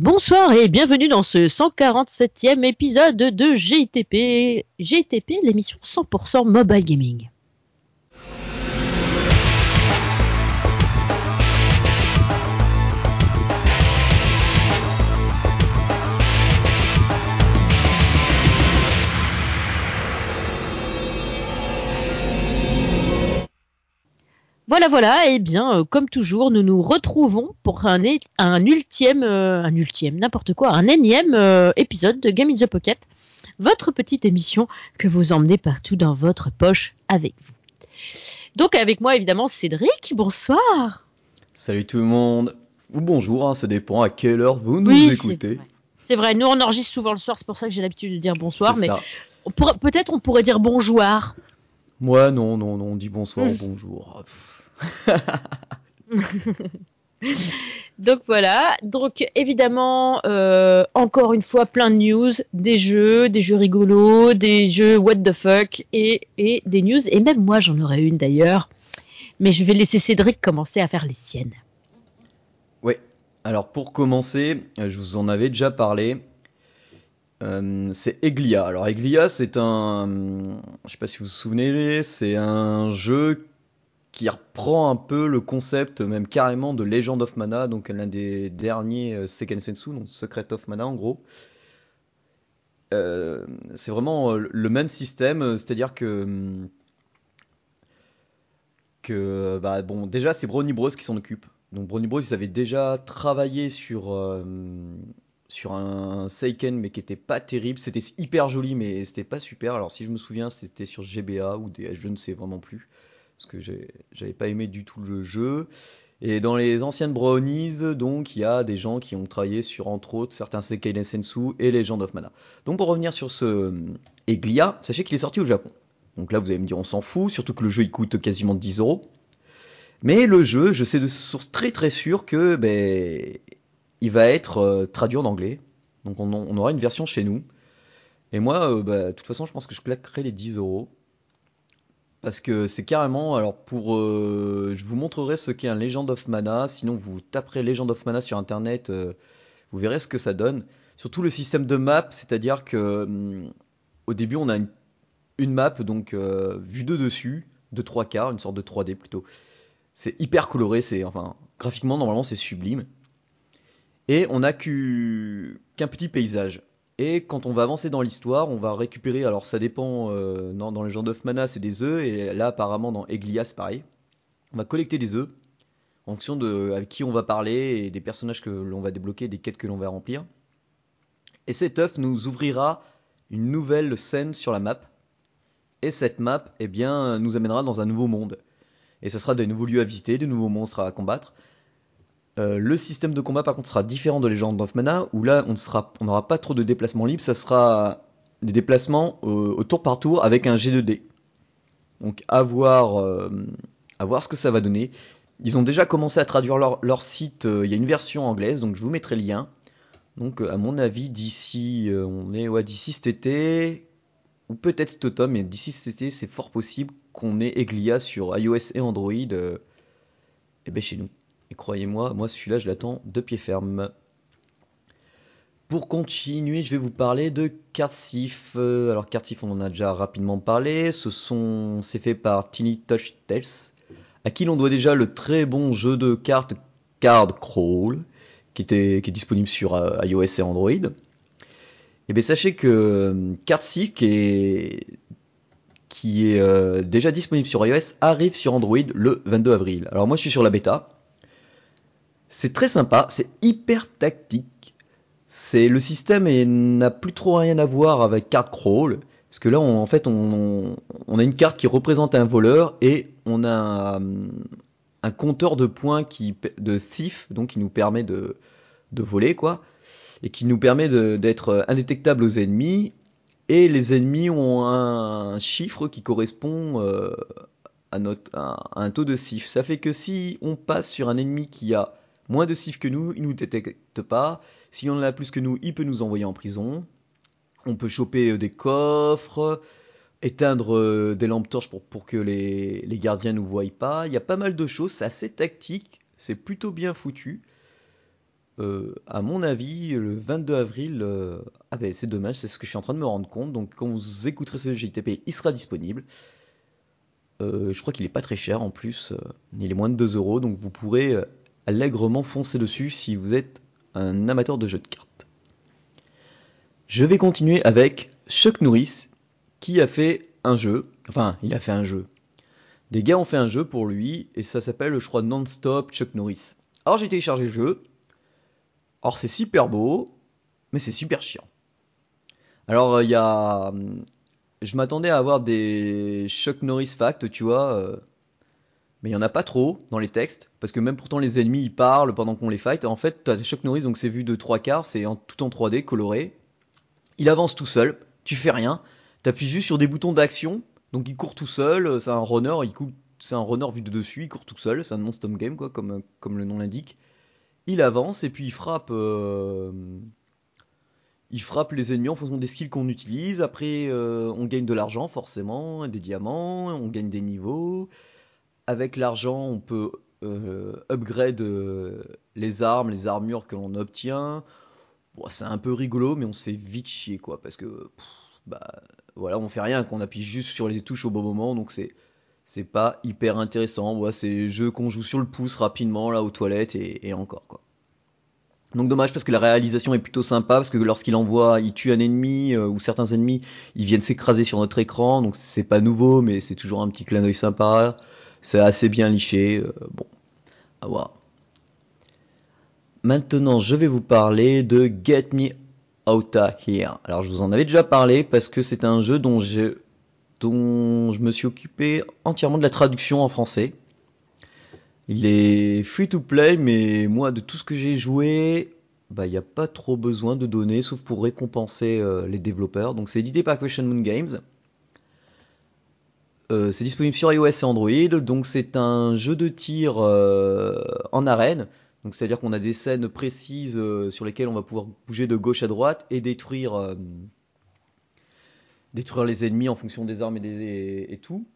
Bonsoir et bienvenue dans ce 147e épisode de GTP. GTP, l'émission 100% mobile gaming. Voilà, voilà, et bien, euh, comme toujours, nous nous retrouvons pour un, é- un ultième, euh, un ultième, n'importe quoi, un énième euh, épisode de Game in the Pocket, votre petite émission que vous emmenez partout dans votre poche avec vous. Donc avec moi, évidemment, Cédric, bonsoir. Salut tout le monde, ou bonjour, hein, ça dépend à quelle heure vous nous Oui, écoutez. C'est vrai, nous on enregistre souvent le soir, c'est pour ça que j'ai l'habitude de dire bonsoir, mais peut-être on pourrait dire bonjour. Moi, non, non, non, on dit bonsoir, Mm. bonjour. Pff. Donc voilà, donc évidemment, euh, encore une fois, plein de news, des jeux, des jeux rigolos, des jeux what the fuck, et, et des news, et même moi j'en aurais une d'ailleurs, mais je vais laisser Cédric commencer à faire les siennes. Ouais, alors pour commencer, euh, je vous en avais déjà parlé. Euh, c'est Eglia. Alors Eglia, c'est un, je sais pas si vous vous souvenez, c'est un jeu qui reprend un peu le concept, même carrément, de Legend of Mana, donc l'un des derniers euh, Seiken Sensu, donc Secret of Mana en gros. Euh, c'est vraiment euh, le même système, c'est-à-dire que hum, que bah bon déjà c'est Brony Bros qui s'en occupe. Donc Brony Bros ils avaient déjà travaillé sur sur un Seiken mais qui était pas terrible, c'était hyper joli mais c'était pas super. Alors si je me souviens, c'était sur GBA ou DS, je ne sais vraiment plus parce que j'avais pas aimé du tout le jeu. Et dans les anciennes Brownies, donc il y a des gens qui ont travaillé sur entre autres certains Seiken Sensu et Legend of Mana. Donc pour revenir sur ce euh, Eglia, sachez qu'il est sorti au Japon. Donc là vous allez me dire on s'en fout, surtout que le jeu il coûte quasiment 10 euros. Mais le jeu, je sais de source très très sûre que ben, il va être euh, traduit en anglais. Donc on, aura une version chez nous. Et moi, euh, bah, de toute façon, je pense que je claquerai les 10 euros. Parce que c'est carrément, alors pour, euh, je vous montrerai ce qu'est un Legend of Mana. Sinon, vous taperez Legend of Mana sur internet, euh, vous verrez ce que ça donne. Surtout le système de map, c'est-à-dire que hum, au début, on a une, map donc euh, vue de dessus, de trois quarts, une sorte de 3D plutôt. C'est hyper coloré, c'est enfin graphiquement normalement c'est sublime. Et on a qu'u- qu'un petit paysage. Et quand on va avancer dans l'histoire, on va récupérer. Alors ça dépend. euh, dans les gens of Mana, c'est des œufs. Et là, apparemment, dans Eglia, c'est pareil. On va collecter des œufs en fonction de avec qui on va parler et des personnages que l'on va débloquer, des quêtes que l'on va remplir. Et cet œuf nous ouvrira une nouvelle scène sur la map. Et cette map, eh bien, nous amènera dans un nouveau monde. Et ce sera des nouveaux lieux à visiter, de nouveaux monstres à combattre. Euh, le système de combat par contre sera différent de Legend of Mana où là on n'aura pas trop de déplacements libres, ça sera des déplacements euh, au tour par tour avec un G2D. Donc à voir, euh, à voir ce que ça va donner. Ils ont déjà commencé à traduire leur, site, il y a une version anglaise donc je vous mettrai le lien. Donc à mon avis d'ici on est d'ici cet été ou peut-être cet automne mais d'ici cet été c'est fort possible qu'on ait Eglia sur iOS et Android et ben chez nous. Croyez-moi, moi celui-là, je l'attends de pied ferme. Pour continuer, je vais vous parler de Cardsif. Euh, Alors Cardsif, on en a déjà rapidement parlé. Ce sont, c'est fait par Tiny Touch Tales, à qui l'on doit déjà le très bon jeu de cartes Card Crawl, qui, est disponible sur euh, iOS et Android. Et bien sachez que euh, Cardsif, qui est, déjà disponible sur iOS, arrive sur Android le 22 avril. Alors moi, je suis sur la bêta. C'est très sympa, c'est hyper tactique. C'est le système et n'a plus trop rien à voir avec card crawl, parce que là, on- en fait, on, a une carte qui représente un voleur et on a un, un compteur de points qui de thief, donc qui nous permet de, de voler quoi, et qui nous permet d'être indétectable aux ennemis. Et les ennemis ont un chiffre qui correspond euh, à, notre, un taux de thief. Ça fait que si on passe sur un ennemi qui a moins de cif que nous, il nous détecte pas. Si on en a plus que nous, il peut nous envoyer en prison. On peut choper euh, des coffres, éteindre euh, des lampes torches pour, que les, gardiens nous voient pas. Il y a pas mal de choses, c'est assez tactique, c'est plutôt bien foutu. euh, à mon avis, le 22 avril, euh, ah ben c'est dommage, c'est ce que je suis en train de me rendre compte. Donc quand vous écouterez ce JTP, il sera disponible. Je crois qu'il est pas très cher en plus, il est moins de 2 euros, donc vous pourrez allègrement foncer dessus si vous êtes un amateur de jeux de cartes. Je vais continuer avec Chuck Norris, qui a fait un jeu, enfin il a fait un jeu. Des gars ont fait un jeu pour lui, et ça s'appelle, je crois, Non-Stop Chuck Norris. Alors j'ai téléchargé le jeu, alors c'est super beau, mais c'est super chiant. Alors il y a, je m'attendais à avoir des Chuck Norris facts, tu vois, euh, mais il y en a pas trop dans les textes, parce que même pourtant les ennemis ils parlent pendant qu'on les fight. En fait, t'as Chuck Norris, donc c'est vu de trois quarts, c'est tout en 3D, coloré. Il avance tout seul, tu fais rien, t'appuies juste sur des boutons d'action, donc il court tout seul, c'est un runner, il court, c'est un runner vu de dessus, il court tout seul, c'est un non-stop game quoi, comme, comme le nom l'indique. Il avance et puis il frappe. euh, il frappe les ennemis en fonction des skills qu'on utilise. Après, euh, on gagne de l'argent forcément, des diamants, on gagne des niveaux. Avec l'argent, on peut euh, upgrade euh, les armes, les armures que l'on obtient. C'est un peu rigolo, mais on se fait vite chier quoi, parce que pff, bah voilà, on fait rien, qu'on appuie juste sur les touches au bon moment, donc c'est c'est pas hyper intéressant. Ouais, c'est jeux qu'on joue sur le pouce rapidement là aux toilettes et, et encore quoi. Donc dommage parce que la réalisation est plutôt sympa parce que lorsqu'il envoie, il tue un ennemi euh, ou certains ennemis, ils viennent s'écraser sur notre écran, donc c'est pas nouveau mais c'est toujours un petit clin d'œil sympa. C'est assez bien liché, euh, bon, à voir. Maintenant, je vais vous parler de Get Me Outta Here. Alors je vous en avais déjà parlé parce que c'est un jeu dont je, dont je me suis occupé entièrement de la traduction en français. Il est free to play, mais moi, de tout ce que j'ai joué, bah, il n'y a pas trop besoin de données, sauf pour récompenser euh, les développeurs. Donc, c'est édité par Question Moon Games. Euh, c'est disponible sur iOS et Android. Donc, c'est un jeu de tir euh, en arène. C'est-à-dire qu'on a des scènes précises euh, sur lesquelles on va pouvoir bouger de gauche à droite et détruire, détruire les ennemis en fonction des armes et, des, et, tout.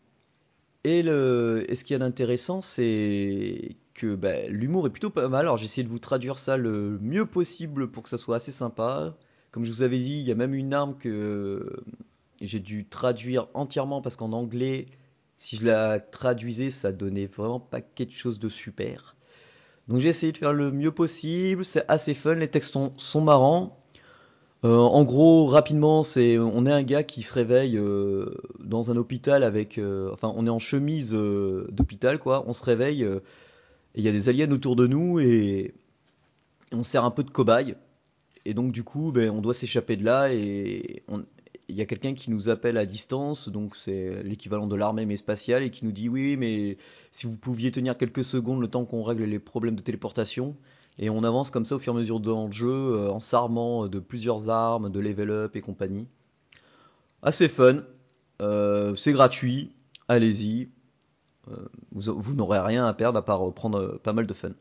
Et, le, ce qu'il y a d'intéressant, c'est que bah, l'humour est plutôt pas mal. Alors j'ai essayé de vous traduire ça le mieux possible pour que ça soit assez sympa. Comme je vous avais dit, il y a même une arme que j'ai dû traduire entièrement parce qu'en anglais, si je la traduisais, ça donnait vraiment pas quelque chose de super. Donc j'ai essayé de faire le mieux possible. C'est assez fun, les textes sont, marrants. Euh, en gros, rapidement, c'est on est un gars qui se réveille euh, dans un hôpital avec, euh, enfin, on est en chemise d'hôpital quoi. On se réveille et il y a des aliens autour de nous et, et on sert un peu de cobaye. Et donc du coup, ben, on doit s'échapper de là et on- il y a quelqu'un qui nous appelle à distance, donc c'est l'équivalent de l'armée mais spatiale et qui nous dit oui, mais si vous pouviez tenir quelques secondes le temps qu'on règle les problèmes de téléportation. Et on avance comme ça au fur et à mesure dans le jeu, euh, en s'armant de plusieurs armes, de level up et compagnie. Assez fun, euh, c'est gratuit, allez-y. Euh, vous, n'aurez rien à perdre à part prendre pas mal de fun.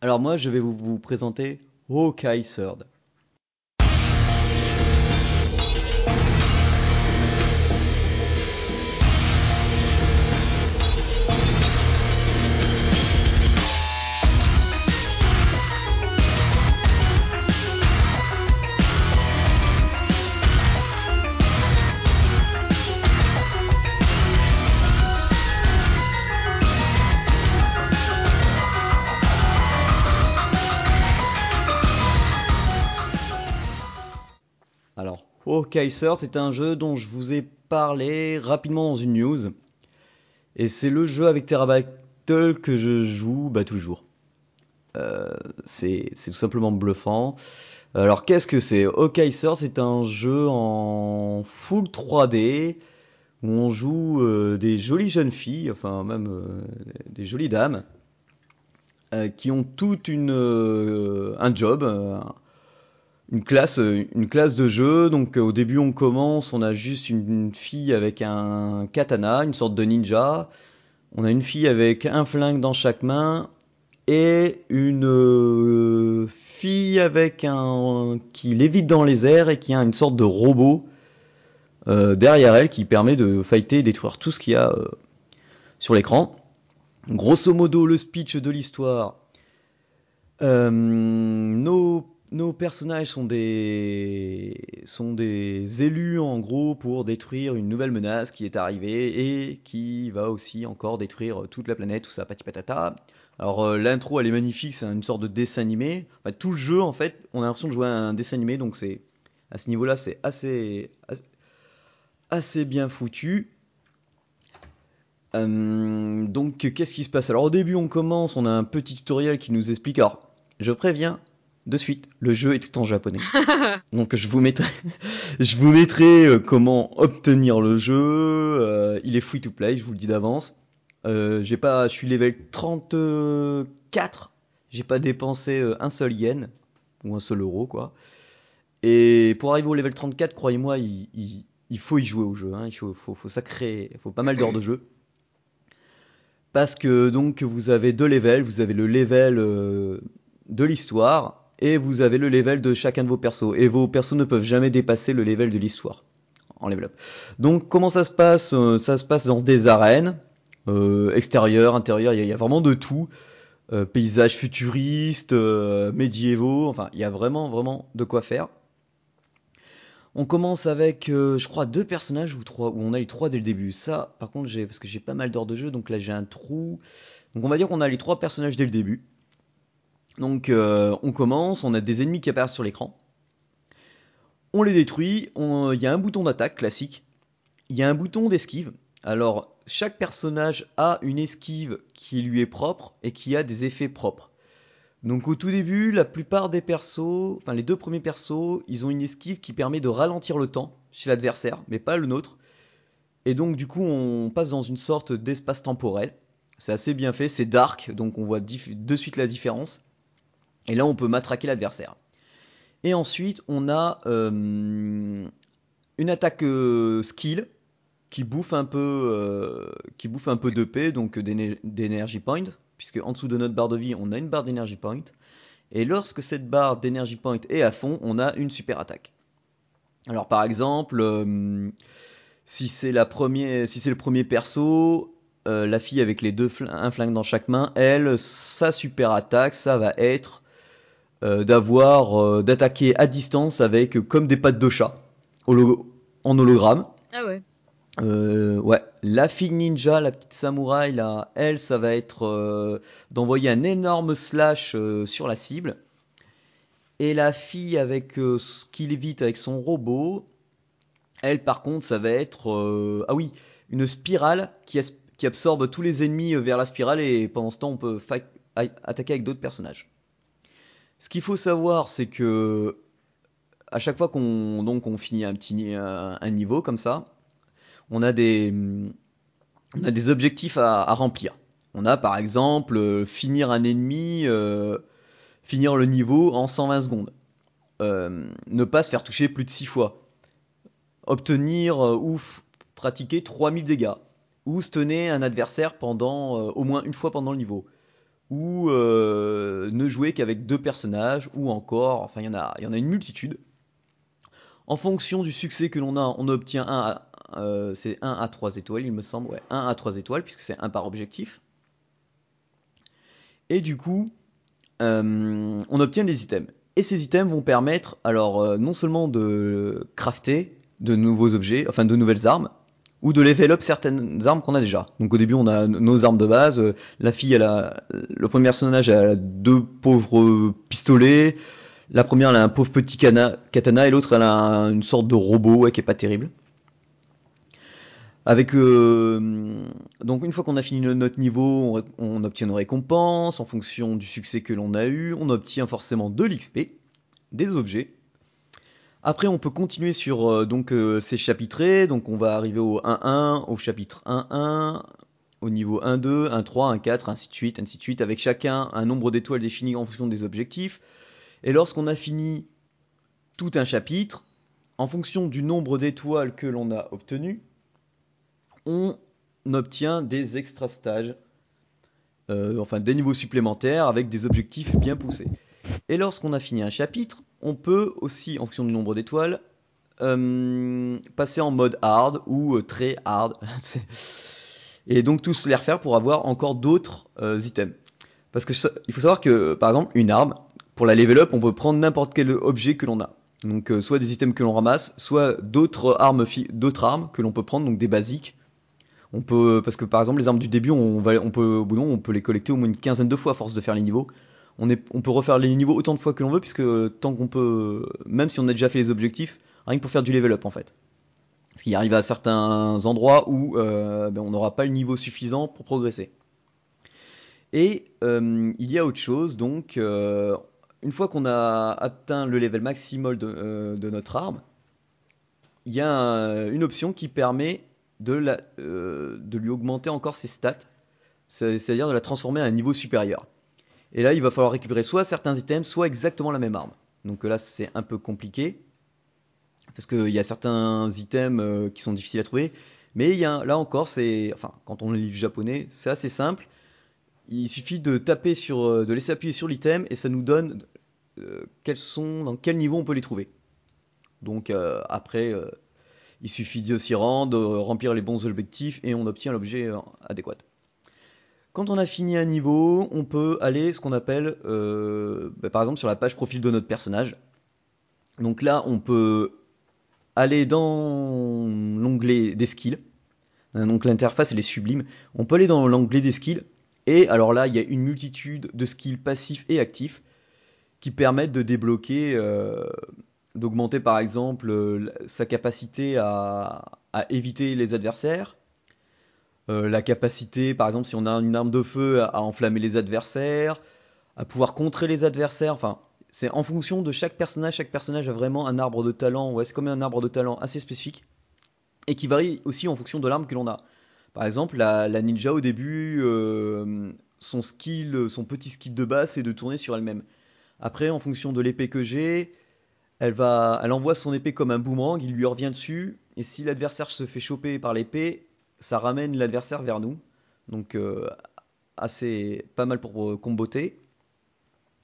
Alors moi, je vais vous, vous présenter Hawkeye Third. Hawkeye Third, c'est un jeu dont je vous ai parlé rapidement dans une news. Et c'est le jeu avec Terrabattle que je joue bah, tous les jours. Euh, c'est tout simplement bluffant. Alors qu'est-ce que c'est? Hawkeye Third, c'est un jeu en full 3D où on joue euh, des jolies jeunes filles, enfin même euh, des jolies dames, qui ont toute une un job, une classe, euh, une classe de jeu. Donc euh, au début on commence, on a juste une, fille avec un katana, une sorte de ninja. On a une fille avec un flingue dans chaque main et une euh, fille avec un qui lévite dans les airs et qui a une sorte de robot derrière elle qui permet de fighter et détruire tout ce qu'il y a sur l'écran. Grosso modo, le speech de l'histoire, nos, nos personnages sont des, élus en gros pour détruire une nouvelle menace qui est arrivée et qui va aussi encore détruire toute la planète, tout ça, pati patata. Alors euh, l'intro elle est magnifique, c'est une sorte de dessin animé. Enfin, tout le jeu en fait, on a l'impression de jouer à un dessin animé, donc c'est à ce niveau-là c'est assez, assez assez bien foutu. Euh, donc qu'est-ce qui se passe? Alors au début on commence, on a un petit tutoriel qui nous explique. Alors je préviens de suite, le jeu est tout en japonais. donc je vous mettrai, je vous mettrai euh, comment obtenir le jeu. Euh, il est free to play, je vous le dis d'avance. Euh, j'ai pas, je suis level 34. J'ai pas dépensé un seul yen ou un seul euro quoi. Et pour arriver au level 34, croyez-moi, il, il, il faut y jouer au jeu. Hein. Il faut, faut, faut sacrer, il faut pas mal d'heures de jeu. Parce que donc vous avez deux levels, vous avez le level euh, de l'histoire et vous avez le level de chacun de vos persos. Et vos persos ne peuvent jamais dépasser le level de l'histoire en level up. Donc comment ça se passe Euh, Ça se passe dans des arènes, euh, extérieures, intérieures, il y, a- vraiment de tout. Euh, paysages futuristes, euh, médiévaux, enfin il y a vraiment vraiment de quoi faire. On commence avec, je crois, deux personnages ou trois, où on a les trois dès le début. Ça, par contre, j'ai parce que j'ai pas mal d'heures de jeu, donc là j'ai un trou. Donc on va dire qu'on a les trois personnages dès le début. Donc euh, on commence, on a des ennemis qui apparaissent sur l'écran. On les détruit, il y a un bouton d'attaque classique, il y a un bouton d'esquive. Alors chaque personnage a une esquive qui lui est propre et qui a des effets propres. Donc au tout début, la plupart des persos, enfin les deux premiers persos, ils ont une esquive qui permet de ralentir le temps chez l'adversaire, mais pas le nôtre. Et donc du coup, on passe dans une sorte d'espace temporel. C'est assez bien fait, c'est dark, donc on voit de suite la différence. Et là, on peut matraquer l'adversaire. Et ensuite, on a euh, une attaque euh, skill qui bouffe un peu, euh, qui bouffe un peu d'EP, donc d'éne- d'énergie point, puisque en dessous de notre barre de vie, on a une barre d'énergie point. Et lorsque cette barre d'énergie point est à fond, on a une super attaque. Alors par exemple, si c'est si le premier perso, la fille avec les deux fl- un flingue dans chaque main, elle, sa super attaque, ça va être d'avoir, euh, d'attaquer à distance avec euh, comme des pattes de chat, holo- en hologramme. Ah ouais. Euh, ouais, la fille ninja, la petite samouraï, là, elle, ça va être euh, d'envoyer un énorme slash euh, sur la cible. Et la fille avec euh, ce qui l'évite avec son robot, elle, par contre, ça va être euh, ah oui, une spirale qui, as- qui absorbe tous les ennemis euh, vers la spirale et pendant ce temps, on peut attaquer avec d'autres personnages. Ce qu'il faut savoir, c'est que à chaque fois qu'on donc on finit un niveau comme ça, on a des, on a des objectifs à, remplir. On a par exemple finir un ennemi, euh, finir le niveau en 120 secondes. Euh, ne pas se faire toucher plus de 6 fois. Obtenir euh, ou pratiquer 3000 dégâts. Ou stunner un adversaire pendant au moins une fois pendant le niveau. Ou euh, ne jouer qu'avec deux personnages. Ou encore, enfin il y en a, y a une multitude. En fonction du succès que l'on a, on obtient un à, euh, c'est 1 à 3 étoiles, il me semble, ouais, 1 à 3 étoiles, puisque c'est 1 par objectif. Et du coup, euh, on obtient des items. Et ces items vont permettre, alors, euh, non seulement de crafter de nouveaux objets, enfin de nouvelles armes, ou de level certaines armes qu'on a déjà. Donc au début, on a nos armes de base. euh, La fille, elle a, le premier personnage, elle a deux pauvres pistolets. La première, elle a un pauvre petit katana, et l'autre, elle a un- une sorte de robot, ouais, qui est pas terrible. Avec euh, donc une fois qu'on a fini no- notre niveau, on obtient nos récompenses en fonction du succès que l'on a eu. On obtient forcément de l'XP, des objets. Après, on peut continuer sur euh, donc euh, ces chapitrés. Donc on va arriver au 1-1, au chapitre 1-1, au niveau 1-2, 1-3, 1-4, ainsi de suite, ainsi de suite, avec chacun un nombre d'étoiles défini en fonction des objectifs. Et lorsqu'on a fini tout un chapitre, en fonction du nombre d'étoiles que l'on a obtenu, on obtient des extra stages, euh, enfin des niveaux supplémentaires avec des objectifs bien poussés. Et lorsqu'on a fini un chapitre, on peut aussi, en fonction du nombre d'étoiles, euh, passer en mode hard ou euh, très hard. et donc tous les refaire pour avoir encore d'autres euh, items. Parce que il faut savoir que, par exemple, une arme, pour la level up, on peut prendre n'importe quel objet que l'on a. Donc, soit des items que l'on ramasse, soit d'autres armes, que l'on peut prendre, donc des basiques. On peut, parce que par exemple, les armes du début, on peut, on peut les collecter au moins une quinzaine de fois à force de faire les niveaux. On, peut refaire les niveaux autant de fois que l'on veut, puisque euh, tant qu'on peut, même si on a déjà fait les objectifs, rien que pour faire du level up en fait. Parce qu'il arrive à certains endroits où euh, ben, on n'aura pas le niveau suffisant pour progresser. Et euh, il y a autre chose, donc une fois qu'on a atteint le level maximal de, notre arme, il y a un- une option qui permet de, lui augmenter encore ses stats, c'est- c'est-à-dire de la transformer à un niveau supérieur. Et là, il va falloir récupérer soit certains items, soit exactement la même arme. Donc là, c'est un peu compliqué, parce qu'il y a certains items euh, qui sont difficiles à trouver, mais là encore, c'est, enfin, quand on lit le japonais, c'est assez simple. Il suffit de taper sur, euh, de laisser appuyer sur l'item et ça nous donne euh, sont, dans quel niveau on peut les trouver. Donc euh, après, euh, il suffit de s'y rendre, de remplir les bons objectifs et on obtient l'objet euh, adéquat. Quand on a fini un niveau, on peut aller ce qu'on appelle, euh, bah, par exemple, sur la page profil de notre personnage. Donc là, on peut aller dans l'onglet des skills. Euh, Donc l'interface elle est sublime. On peut aller dans l'onglet des skills et alors là il y a une multitude de skills passifs et actifs qui permettent de débloquer, euh, d'augmenter par exemple euh, sa capacité à éviter les adversaires, euh, la capacité par exemple si on a une arme de feu à, enflammer les adversaires, à pouvoir contrer les adversaires. Enfin c'est en fonction de chaque personnage. Chaque personnage a vraiment un arbre de talent. Ouais c'est comme un arbre de talent assez spécifique et qui varie aussi en fonction de l'arme que l'on a. Par exemple, la, ninja au début, euh, son skill, son petit skill de base, c'est de tourner sur elle-même. Après, en fonction de l'épée que j'ai, elle envoie son épée comme un boomerang, il lui revient dessus, et si l'adversaire se fait choper par l'épée, ça ramène l'adversaire vers nous. Donc euh, assez pas mal pour euh, comboter.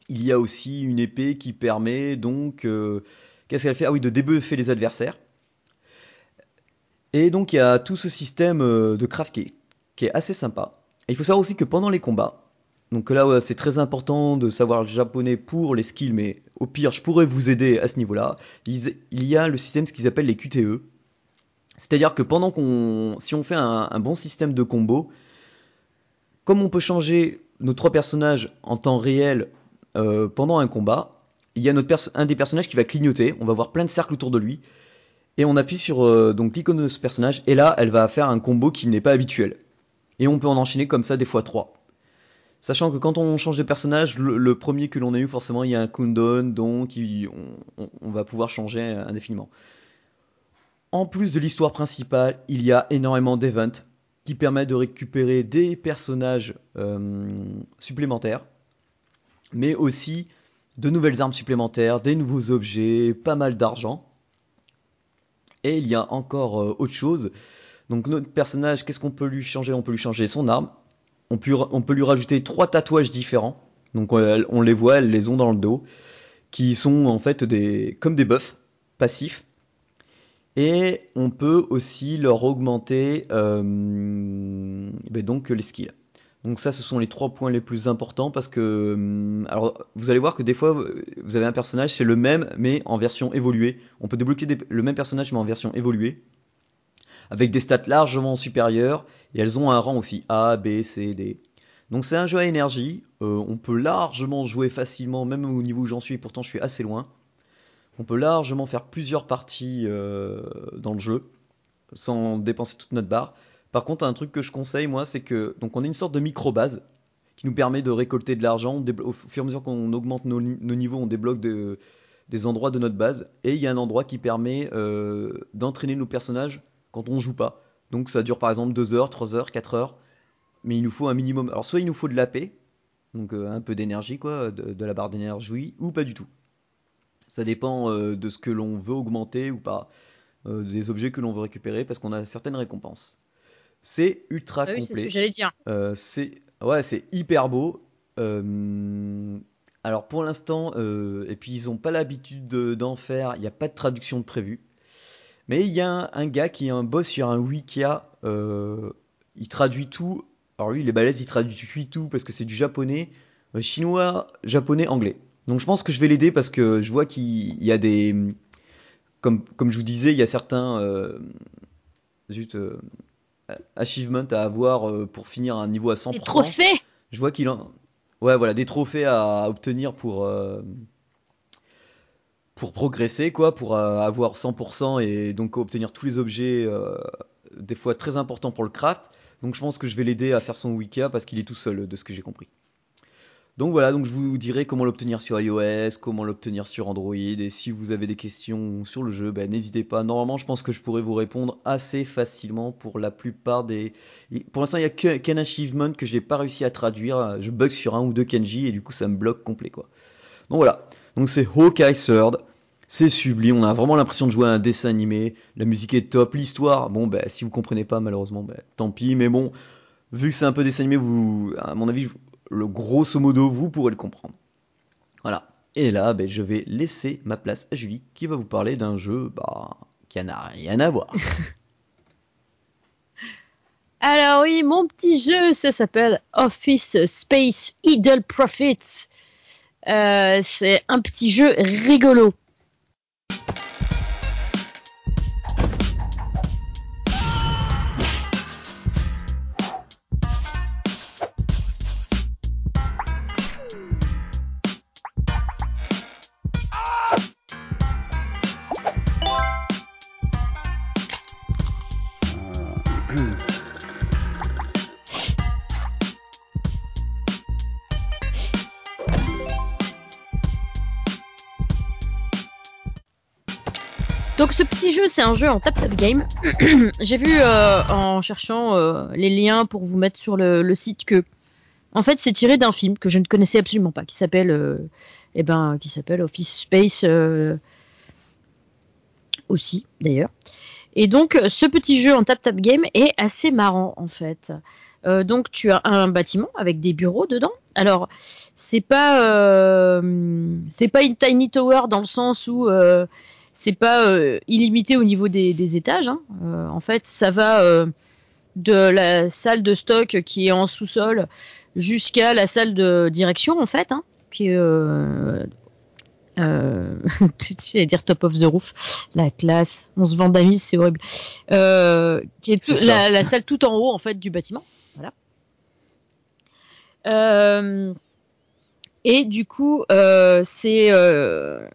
Il y a aussi une épée qui permet donc, euh, qu'est-ce qu'elle fait? Ah oui, de débuffer les adversaires. Et donc il y a tout ce système de craft qui est, qui est assez sympa. Et il faut savoir aussi que pendant les combats, donc là c'est très important de savoir le japonais pour les skills, mais au pire je pourrais vous aider à ce niveau-là. Il y a le système ce qu'ils appellent les QTE. C'est-à-dire que pendant qu'on, si on fait un, bon système de combo, comme on peut changer nos trois personnages en temps réel euh, pendant un combat, il y a un des personnages qui va clignoter, on va voir plein de cercles autour de lui, et on appuie sur euh, donc l'icône de ce personnage, et là elle va faire un combo qui n'est pas habituel. Et on peut en enchaîner comme ça des fois 3. Sachant que quand on change de personnage, le, premier que l'on a eu, forcément, il y a un cooldown, donc on, va pouvoir changer indéfiniment. En plus de l'histoire principale, il y a énormément d'events qui permettent de récupérer des personnages euh, supplémentaires, mais aussi de nouvelles armes supplémentaires, des nouveaux objets, pas mal d'argent. Et il y a encore euh, autre chose. Donc notre personnage, qu'est-ce qu'on peut lui changer? On peut lui changer son arme. On peut, on lui rajouter trois tatouages différents. Donc euh, on les voit, elles les ont dans le dos, qui sont en fait des comme des buffs passifs. Et on peut aussi leur augmenter euh, ben donc les skills. Donc ça, ce sont les trois points les plus importants parce que, hum, alors, vous allez voir que des fois, vous avez un personnage, c'est le même, mais en version évoluée. On peut débloquer le même personnage, mais en version évoluée, avec des stats largement supérieures, et elles ont un rang aussi, A, B, C, D. Donc c'est un jeu à énergie, euh, on peut largement jouer facilement, même au niveau où j'en suis, pourtant je suis assez loin. On peut largement faire plusieurs parties euh, dans le jeu, sans dépenser toute notre barre. Par contre, un truc que je conseille, moi, c'est que donc on a une sorte de micro-base qui nous permet de récolter de l'argent. Au fur et à mesure qu'on augmente nos, ni- nos niveaux, on débloque de- des endroits de notre base. Et il y a un endroit qui permet euh, d'entraîner nos personnages quand on joue pas. Donc ça dure par exemple 2 heures, 3 heures, 4 heures. Mais il nous faut un minimum. Alors soit il nous faut de l'AP, donc euh, un peu d'énergie, quoi, de, de la barre d'énergie, ou pas du tout. Ça dépend euh, de ce que l'on veut augmenter ou pas, euh, des objets que l'on veut récupérer, parce qu'on a certaines récompenses. C'est ultra Ah oui, c'est ce que j'allais dire. Euh, c'est ouais, c'est hyper beau. Alors pour l'instant, et puis ils ont pas l'habitude de- d'en faire, il n'y a pas de traduction de prévu. Mais il y a un, un gars qui est un boss sur un Wikia, il traduit tout. Alors lui, il est balèze, il traduit tout parce que c'est du japonais chinois, japonais, anglais. Donc je pense que je vais l'aider parce que je vois qu'il y a des, comme, comme je vous disais, il y a certains euh, zut, euh, achievements à avoir euh, pour finir un niveau à 100%. Les trophées Je vois qu'il en... Ouais, voilà, des trophées à obtenir pour, euh, pour progresser, quoi, pour avoir 100% et donc obtenir tous les objets, des fois très importants pour le craft. Donc je pense que je vais l'aider à faire son wiki parce qu'il est tout seul, de ce que j'ai compris. Donc voilà, donc je vous dirai comment l'obtenir sur iOS, comment l'obtenir sur Android, et si vous avez des questions sur le jeu, ben, n'hésitez pas. Normalement, je pense que je pourrais vous répondre assez facilement pour la plupart des... Pour l'instant, il n'y a qu'un achievement que j'ai pas réussi à traduire. Je bug sur un ou deux kanji et du coup, ça me bloque complet, quoi. Donc voilà, donc c'est Hawkeye Sword. C'est sublime, on a vraiment l'impression de jouer à un dessin animé. La musique est top, l'histoire, bon, ben, si vous comprenez pas, malheureusement, ben, tant pis. Mais bon, vu que c'est un peu dessin animé, vous, à mon avis, le grosso modo, vous pourrez le comprendre. Voilà. Et là, ben, je vais laisser ma place à Julie, qui va vous parler d'un jeu, bah, qui n'a rien à voir. Alors oui, mon petit jeu, ça s'appelle Office Space Idle Profits. Euh, c'est un petit jeu rigolo. C'est un jeu en tap-tap game. J'ai vu euh, en cherchant euh, les liens pour vous mettre sur le, site que, en fait, c'est tiré d'un film que je ne connaissais absolument pas, qui s'appelle, euh, eh ben, qui s'appelle Office Space aussi, d'ailleurs. Et donc, ce petit jeu en tap-tap game est assez marrant, en fait. Donc, tu as un bâtiment avec des bureaux dedans. Alors, c'est pas, c'est pas une tiny tower dans le sens où c'est pas euh, illimité au niveau des, des étages. hein. Euh, en fait, ça va euh, de la salle de stock qui est en sous-sol jusqu'à la salle de direction, en fait, hein, qui est euh, euh, j'allais dire top of the roof, la classe, on se vend d'amis, c'est horrible, euh, qui est tout- la, la salle tout en haut en fait du bâtiment, voilà. Euh, et du coup, euh, c'est euh,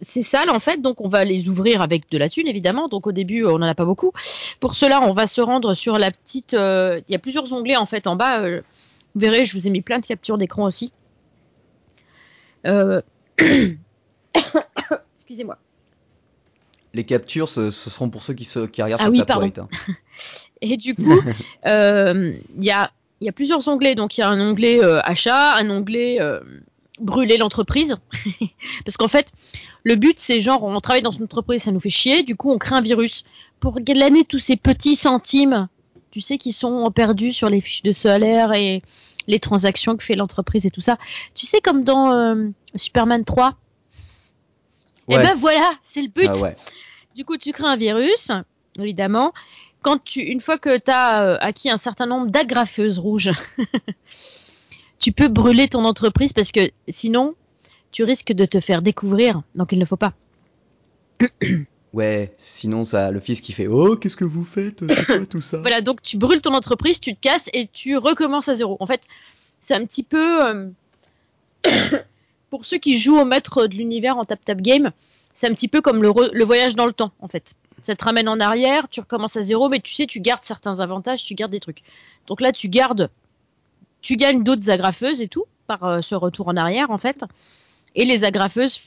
ces salles en fait, donc on va les ouvrir avec de la thune évidemment. Donc au début, on n'en a pas beaucoup. Pour cela, on va se rendre sur la petite. euh, Il y a plusieurs onglets en fait en bas. euh, vous verrez, je vous ai mis plein de captures d'écran aussi. Euh, Excusez-moi. Les captures, ce, ce seront pour ceux qui, se, qui regardent Ah sur oui, Tapwright, hein. Et du coup, il y, a, il y a plusieurs onglets. Donc il y a un onglet euh, achat, un onglet euh, brûler l'entreprise. Parce qu'en fait, le but c'est genre on travaille dans une entreprise, ça nous fait chier. Du coup, on crée un virus pour glaner tous ces petits centimes, tu sais, qui sont perdus sur les fiches de salaire et les transactions que fait l'entreprise et tout ça. Tu sais, comme dans euh, Superman 3. Et Ouais. ben voilà, c'est le but. Ah ouais. Du coup, tu crées un virus, évidemment. Quand tu, une fois que tu as acquis un certain nombre d'agrafeuses rouges, tu peux brûler ton entreprise parce que sinon, tu risques de te faire découvrir. Donc, il ne faut pas. Ouais, sinon ça, le fils qui fait Oh, qu'est-ce que vous faites? Quoi tout ça? Voilà, donc tu brûles ton entreprise, tu te casses et tu recommences à zéro. En fait, c'est un petit peu. euh, pour ceux qui jouent au maître de l'univers en tap-tap game, c'est un petit peu comme le, re- le voyage dans le temps, en fait. Ça te ramène en arrière, tu recommences à zéro, mais tu sais, tu gardes certains avantages, tu gardes des trucs. Donc là, tu gardes. Tu gagnes d'autres agrafeuses et tout, par euh, ce retour en arrière, en fait. Et les agrafeuses,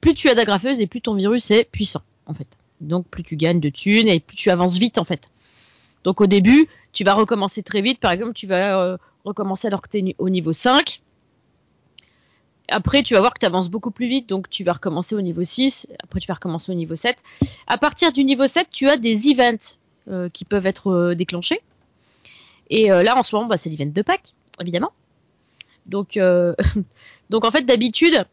plus tu as d'agrafeuses et plus ton virus est puissant, en fait. Donc plus tu gagnes de thunes et plus tu avances vite, en fait. Donc au début, tu vas recommencer très vite. Par exemple, tu vas euh, recommencer alors que tu es au niveau 5. Après, tu vas voir que tu avances beaucoup plus vite, donc tu vas recommencer au niveau 6. Après, tu vas recommencer au niveau 7. À partir du niveau 7, tu as des events euh, qui peuvent être euh, déclenchés. Et là, en ce moment, bah, c'est l'event de Pâques, évidemment. Donc, donc en fait, d'habitude,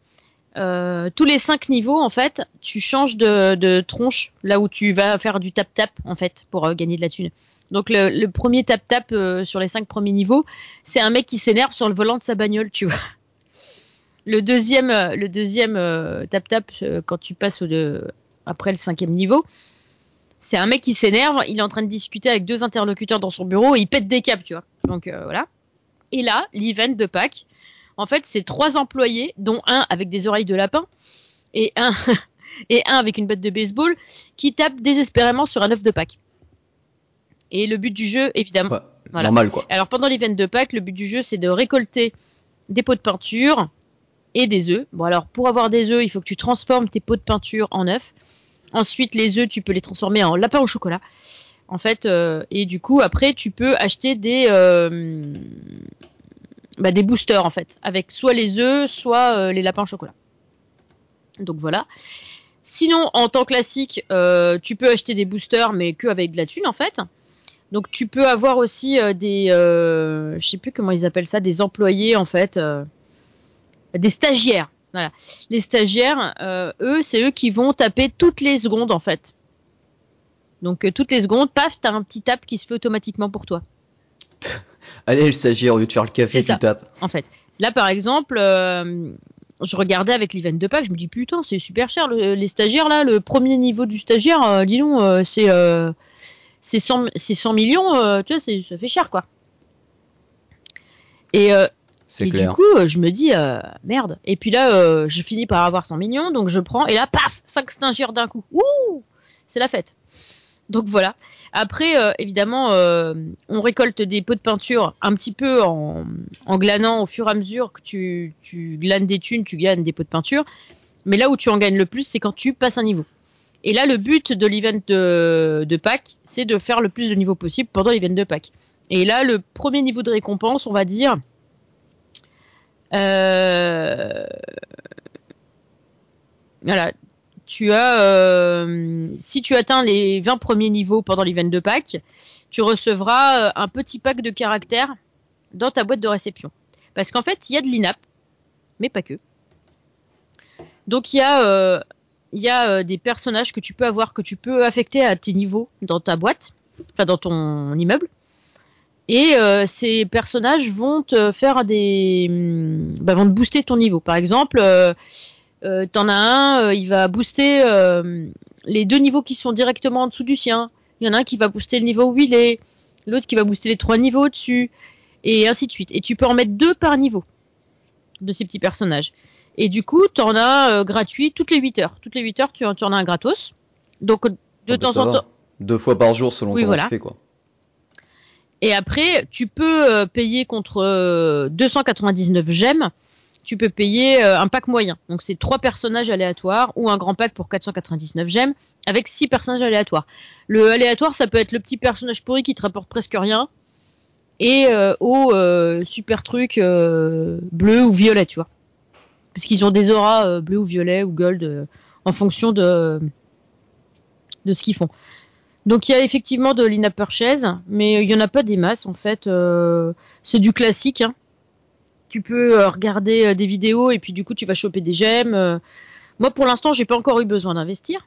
euh, tous les 5 niveaux, en fait, tu changes de, tronche là où tu vas faire du tap-tap, en fait, pour euh, gagner de la thune. Donc le, premier tap-tap euh, sur les cinq premiers niveaux, c'est un mec qui s'énerve sur le volant de sa bagnole, tu vois. Le deuxième, le deuxième tap-tap euh, quand tu passes après le cinquième niveau, c'est un mec qui s'énerve, il est en train de discuter avec deux interlocuteurs dans son bureau et il pète des câbles, tu vois. Donc voilà. Et là, l'event de Pâques, en fait, c'est trois employés, dont un avec des oreilles de lapin et un et un avec une batte de baseball, qui tapent désespérément sur un œuf de Pâques. Et le but du jeu, évidemment. Ouais, Voilà. Normal quoi. Alors pendant l'event de Pâques, le but du jeu, c'est de récolter des pots de peinture et des œufs. Bon alors pour avoir des œufs, il faut que tu transformes tes pots de peinture en œufs. Ensuite, les œufs, tu peux les transformer en lapin au chocolat. En fait, euh, et du coup, après, tu peux acheter des euh, bah, des boosters en fait, avec soit les œufs, soit euh, les lapins au chocolat. Donc voilà. Sinon, en temps classique, euh, tu peux acheter des boosters, mais que avec de la thune en fait. Donc tu peux avoir aussi euh, des, je sais plus comment ils appellent ça, des employés en fait, des stagiaires. Voilà. Les stagiaires, eux, c'est eux qui vont taper toutes les secondes en fait. Donc toutes les secondes, paf, t'as un petit tap qui se fait automatiquement pour toi. Allez, le stagiaire, au lieu de faire le café, ça. tu tapes. en fait. Là, par exemple, euh, je regardais avec l'event de Pâques, je me dis putain, c'est super cher. le- les stagiaires là, le premier niveau du stagiaire, euh, dis donc, euh, c'est euh, c'est 100, c'est 100 millions, euh, tu vois, ça fait cher quoi. Et, euh, C'est et clair. du coup, euh, je me dis euh, merde. Et puis là, euh, je finis par avoir 100 millions, donc je prends et là, paf, 5 stagiaires d'un coup. Ouh, c'est la fête. Donc voilà. Après, euh, évidemment, euh, on récolte des pots de peinture un petit peu en, glanant au fur et à mesure que tu, tu glanes des thunes, tu gagnes des pots de peinture. Mais là où tu en gagnes le plus, c'est quand tu passes un niveau. Et là, le but de l'event de, de Pâques, c'est de faire le plus de niveaux possible pendant l'event de Pâques. Et là, le premier niveau de récompense, on va dire, euh, voilà, tu as, euh, si tu atteins les 20 premiers niveaux pendant l'event de Pâques, tu recevras euh, un petit pack de caractères dans ta boîte de réception. Parce qu'en fait, il y a de l'INAP, mais pas que. Donc il y a, euh, des personnages que tu peux avoir, que tu peux affecter à tes niveaux dans ta boîte, enfin dans ton immeuble. Et ces personnages vont te faire des, hum, bah, vont te booster ton niveau. Par exemple, euh, t'en as un, euh, il va booster euh, les deux niveaux qui sont directement en dessous du sien. Il y en a un qui va booster le niveau où il est, l'autre qui va booster les trois niveaux au-dessus, et ainsi de suite. Et tu peux en mettre deux par niveau de ces petits personnages. Et du coup, t'en as gratuit toutes les 8 heures. Toutes les 8 heures, tu en, tu en as un gratos. Donc de Ah bah, temps en va. temps. Deux fois par jour selon Oui, comment voilà. tu fais quoi. Et après, tu peux payer contre euh, 299 gemmes. Tu peux payer euh, un pack moyen. Donc c'est trois personnages aléatoires ou un grand pack pour 499 gemmes avec six personnages aléatoires. Le aléatoire, ça peut être le petit personnage pourri qui te rapporte presque rien et euh, au euh, super truc bleu ou violet, tu vois. Parce qu'ils ont des auras bleu ou violet ou gold en fonction de de ce qu'ils font. Donc il y a effectivement de l'in-app mais il y en a pas des masses en fait. c'est du classique. hein. Tu peux euh, regarder euh, des vidéos et puis du coup tu vas choper des gemmes. euh. Moi pour l'instant j'ai pas encore eu besoin d'investir,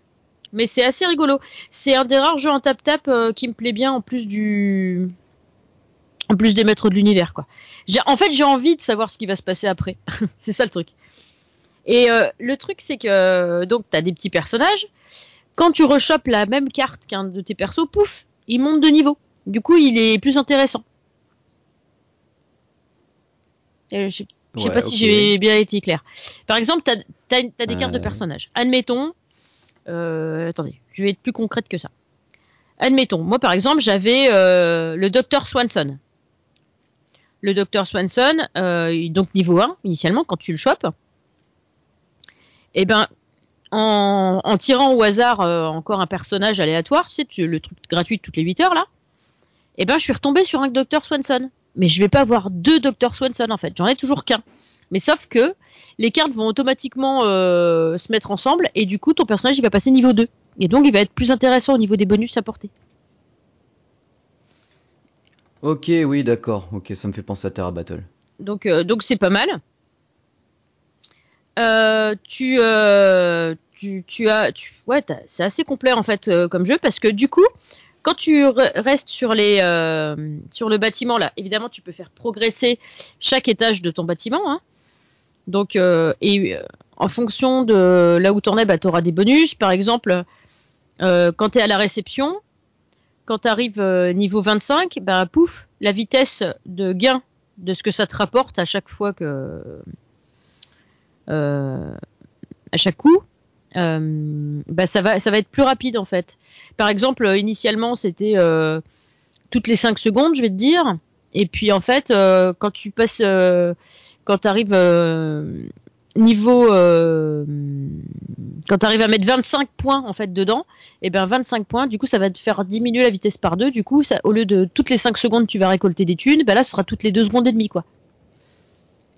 mais c'est assez rigolo. C'est un des rares jeux en tap tap qui me plaît bien en plus du, en plus des maîtres de l'univers quoi. En fait j'ai envie de savoir ce qui va se passer après. c'est ça le truc. Et le truc c'est que donc t'as des petits personnages quand tu rechopes la même carte qu'un de tes persos, pouf, il monte de niveau. Du coup, il est plus intéressant. Je sais, je sais Ouais, pas si j'ai bien été clair. Par exemple, t'as as, des cartes de Euh. personnages. Admettons, euh, attendez, je vais être plus concrète que ça. Admettons, moi par exemple, j'avais euh, le docteur Swanson. Le docteur Swanson, euh, donc niveau 1 initialement quand tu le chopes. Et ben, en, en tirant au hasard encore un personnage aléatoire, tu sais, tu- le truc gratuit toutes les 8 heures là, et ben je suis retombée sur un Dr Swanson. Mais je vais pas avoir deux Dr Swanson en fait, j'en ai toujours qu'un. Mais sauf que les cartes vont automatiquement euh, se mettre ensemble et du coup ton personnage il va passer niveau 2. Et donc il va être plus intéressant au niveau des bonus apportés. Ok, oui, d'accord. Ok, ça me fait penser à Terra Battle. Donc euh, donc c'est pas mal. Euh, tu, tu tu as tu, ouais c'est assez complet en fait comme jeu parce que du coup Quand tu re- restes euh, sur le bâtiment là, évidemment tu peux faire progresser chaque étage de ton bâtiment. Hein. Donc euh, et euh, en fonction de là où t'en es, bah, tu auras des bonus. Par exemple, quand tu es à la réception, quand tu arrives niveau 25, bah pouf, la vitesse de gain de ce que ça te rapporte à chaque fois que à chaque coup, bah ça va ça va être plus rapide en fait. Par exemple, euh, initialement c'était euh, toutes les 5 secondes, je vais te dire, et puis en fait euh, quand tu passes euh, quand tu arrives niveau euh, quand tu arrives à mettre 25 points en fait dedans, et ben 25 points, du coup ça va te faire diminuer la vitesse par deux. Du coup, au lieu de toutes les 5 secondes tu vas récolter des thunes, ben là ce sera toutes les 2 secondes et demie quoi.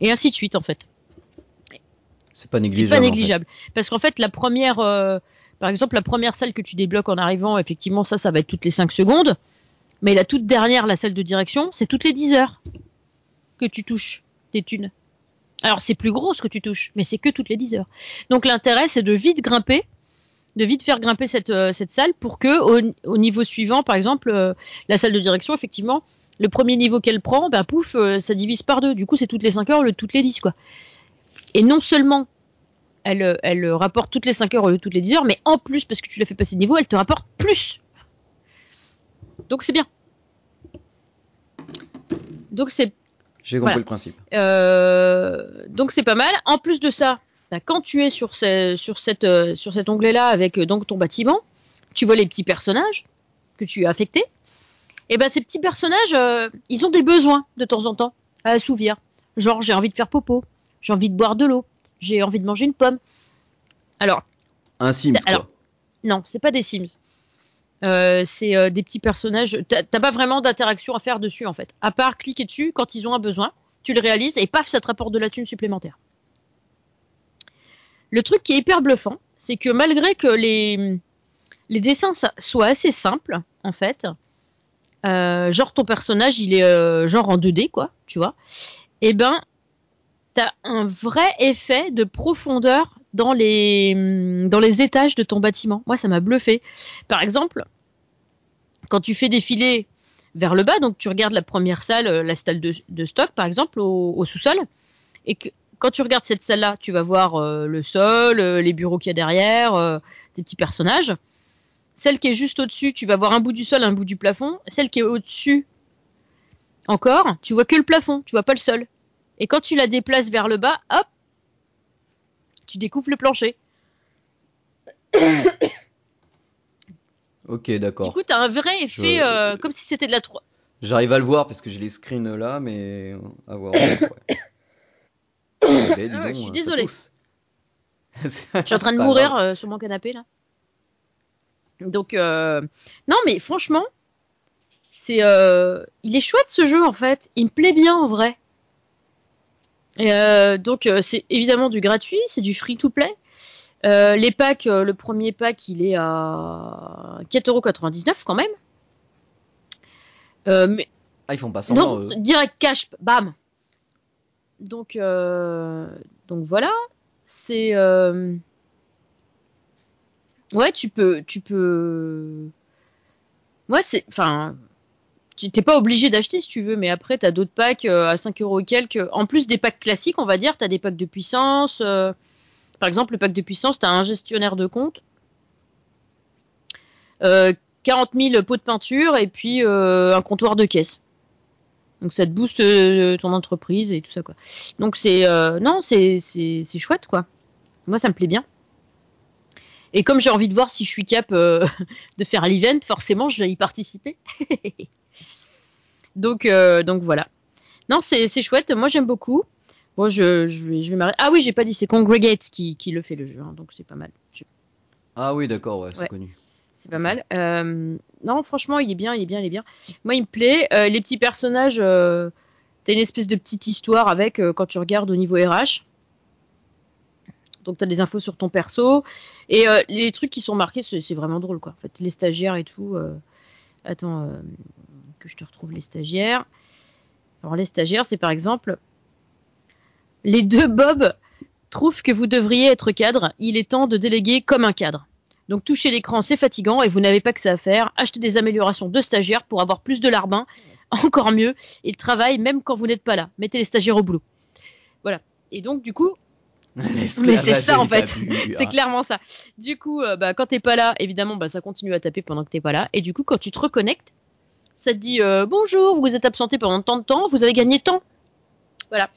Et ainsi de suite en fait. C'est pas négligeable. pas en fait. négligeable. Parce qu'en fait, la première, euh, par exemple, la première salle que tu débloques en arrivant, effectivement, ça, ça va être toutes les 5 secondes. Mais la toute dernière, la salle de direction, c'est toutes les 10 heures que tu touches tes thunes. Alors, c'est plus gros ce que tu touches, mais c'est que toutes les 10 heures. Donc, l'intérêt, c'est de vite grimper, de vite faire grimper cette, euh, cette salle pour que, au, au niveau suivant, par exemple, euh, la salle de direction, effectivement, le premier niveau qu'elle prend, ben pouf, euh, ça divise par deux. Du coup, c'est toutes les 5 heures de toutes les 10, quoi. Et non seulement elle, euh, elle euh, rapporte toutes les 5 heures au lieu de toutes les 10 heures, mais en plus, parce que tu l'as fait passer de niveau, elle te rapporte plus. Donc c'est bien. Donc c'est J'ai compris Voilà. le principe. euh, donc c'est pas mal. En plus de ça, bah, quand tu es sur, ce- sur, cette, sur cet onglet-là avec donc ton bâtiment, tu vois les petits personnages que tu as affectés. Et ben ces petits personnages, euh, ils ont des besoins de temps en temps à assouvir. Genre j'ai envie de faire popo, j'ai envie de boire de l'eau, j'ai envie de manger une pomme. Alors Un Sims, quoi. Alors, non, c'est pas des Sims. Euh, c'est euh, des petits personnages. T'as pas vraiment d'interaction à faire dessus en fait. À part cliquer dessus quand ils ont un besoin, tu le réalises et paf, ça te rapporte de la thune supplémentaire. Le truc qui est hyper bluffant, c'est que malgré que les, les dessins soient assez simples en fait, euh, genre ton personnage il est genre en 2D quoi, tu vois, et ben un vrai effet de profondeur dans les, hum, dans les étages de ton bâtiment. Moi, ça m'a bluffé. Par exemple, quand tu fais défiler vers le bas, donc tu regardes la première salle, euh, la salle de, stock, par exemple, au, sous-sol, et que quand tu regardes cette salle-là, tu vas voir euh, le sol, euh, les bureaux qu'il y a derrière, des petits personnages. Celle qui est juste au-dessus, tu vas voir un bout du sol, un bout du plafond. Celle qui est au-dessus, encore, tu vois que le plafond, tu vois pas le sol. Et quand tu la déplaces vers le bas, hop, tu découvres le plancher. Ok, Du d'accord. coup, tu as un vrai effet Je- euh, comme si c'était de la 3. J'arrive à le voir parce que j'ai les screens là, mais à voir. ouais. Ah ouais, donc, je suis pousse. Je suis en train de mourir euh, sur mon canapé là. Donc, euh, non, mais franchement, c'est, euh, il est chouette ce jeu en fait. Il me plaît bien en vrai. Et, euh, donc, euh, c'est évidemment du gratuit, c'est du free to play. Euh, les packs, le premier pack, il est à 4,99€ quand même. Mais Ah, ils font pas semblant. non, direct cash, bam. Donc, donc voilà, c'est ouais, tu peux, tu peux, ouais, c'est, enfin, tu t'es pas obligé d'acheter si tu veux, mais après t'as d'autres packs euh, à 5 euros quelques. En plus des packs classiques, on va dire, t'as des packs de puissance. euh, par exemple, le pack de puissance, t'as un gestionnaire de compte, euh, 40 000 pots de peinture et puis euh, un comptoir de caisse. Donc ça te booste euh, ton entreprise et tout ça quoi. Donc c'est euh, non c'est chouette quoi. Moi ça me plaît bien. Et comme j'ai envie de voir si je suis cap euh, de faire l'event, forcément je vais y participer. donc euh, donc voilà. Non c'est chouette. Moi j'aime beaucoup. Bon je je vais je vais m'arrêter. Ah oui j'ai pas dit c'est Congregate qui qui le fait le jeu hein, donc c'est pas mal. Je- Ah oui, d'accord, ouais, c'est Ouais. connu. c'est pas mal. Euh, non, franchement, il est bien, il est bien, il est bien. Moi, il me plaît. Euh, les petits personnages, euh, t'as une espèce de petite histoire avec quand tu regardes au niveau RH. Donc, t'as des infos sur ton perso. Et les trucs qui sont marqués, c'est c'est vraiment drôle, quoi. En fait, les stagiaires et tout. Attends, euh, que je te retrouve les stagiaires. Alors, les stagiaires, c'est par exemple. Les deux Bob trouvent que vous devriez être cadre. Il est temps de déléguer comme un cadre. Donc toucher l'écran, c'est fatigant et vous n'avez pas que ça à faire. Achetez des améliorations de stagiaires pour avoir plus de larbin, encore mieux. Et le travail, même quand vous n'êtes pas là. Mettez les stagiaires au boulot. Voilà. Et donc, du coup, mais c'est ça en fait, c'est clairement ça. Du coup, euh, bah, quand t'es pas là, évidemment, bah, ça continue à taper pendant que t'es pas là. Et du coup, quand tu te reconnectes, ça te dit euh, bonjour, vous vous êtes absenté pendant tant de temps, vous avez gagné tant. Voilà.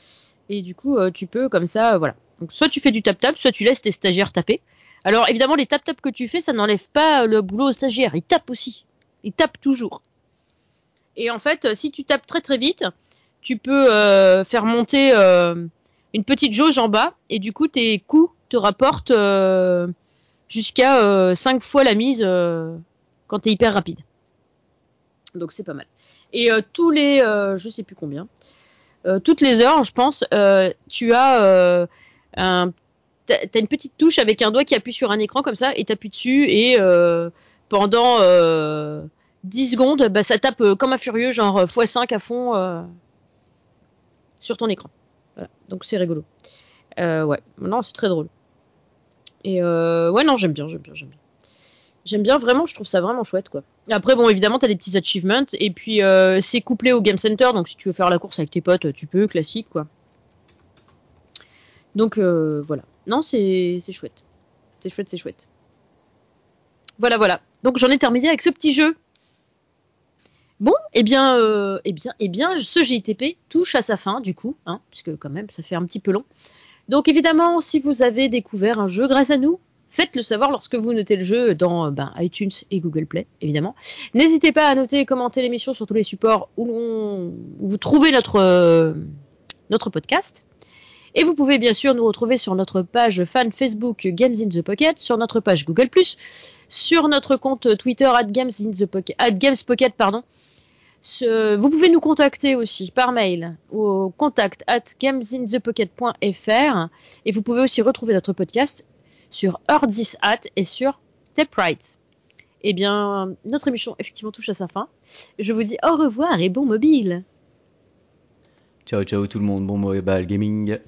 Et du coup, euh, tu peux comme ça, voilà. Donc soit tu fais du tap-tap, soit tu laisses tes stagiaires taper. Alors évidemment, les tap-tap que tu fais, ça n'enlève pas le boulot aux stagiaires. Ils tapent aussi. Ils tapent toujours. Et en fait, si tu tapes très très vite, tu peux faire monter une petite jauge en bas et du coup tes coups te rapportent euh, jusqu'à 5 euh, fois la mise euh, quand tu es hyper rapide. Donc c'est pas mal. Et tous les, je sais plus combien, toutes les heures, je pense, tu as une petite touche avec un doigt qui appuie sur un écran comme ça et t'appuies dessus et pendant 10 secondes, bah, ça tape comme un furieux, genre x5 à fond sur ton écran. Donc c'est rigolo. Euh, ouais, non, c'est très drôle. Et euh, ouais, non, j'aime bien, j'aime bien, j'aime bien. J'aime bien, vraiment, je trouve ça vraiment chouette, quoi. Après, bon, évidemment, t'as des petits achievements, et puis euh, c'est couplé au Game Center, donc si tu veux faire la course avec tes potes, tu peux, classique, quoi. Donc voilà. Non, c'est chouette. C'est chouette, c'est chouette. Voilà, voilà. Donc j'en ai terminé avec ce petit jeu Bon, eh bien, euh, eh bien, eh bien, ce GITP touche à sa fin, du coup, hein, puisque quand même, ça fait un petit peu long. Donc évidemment, si vous avez découvert un jeu grâce à nous, faites-le savoir lorsque vous notez le jeu dans ben, iTunes et Google Play, évidemment. N'hésitez pas à noter et commenter l'émission sur tous les supports où, vous trouvez notre, euh, notre podcast. Et vous pouvez bien sûr nous retrouver sur notre page fan Facebook Games in the Pocket, sur notre page Google+, sur notre compte Twitter at Games Pocket, at Games Pocket, pardon, vous pouvez nous contacter aussi par mail au contact at gamesinthepocket.fr et vous pouvez aussi retrouver notre podcast sur Ordis At et sur Taprite. Eh bien, notre émission effectivement touche à sa fin. Je vous dis au revoir et bon mobile. Ciao ciao tout le monde, bon mobile gaming.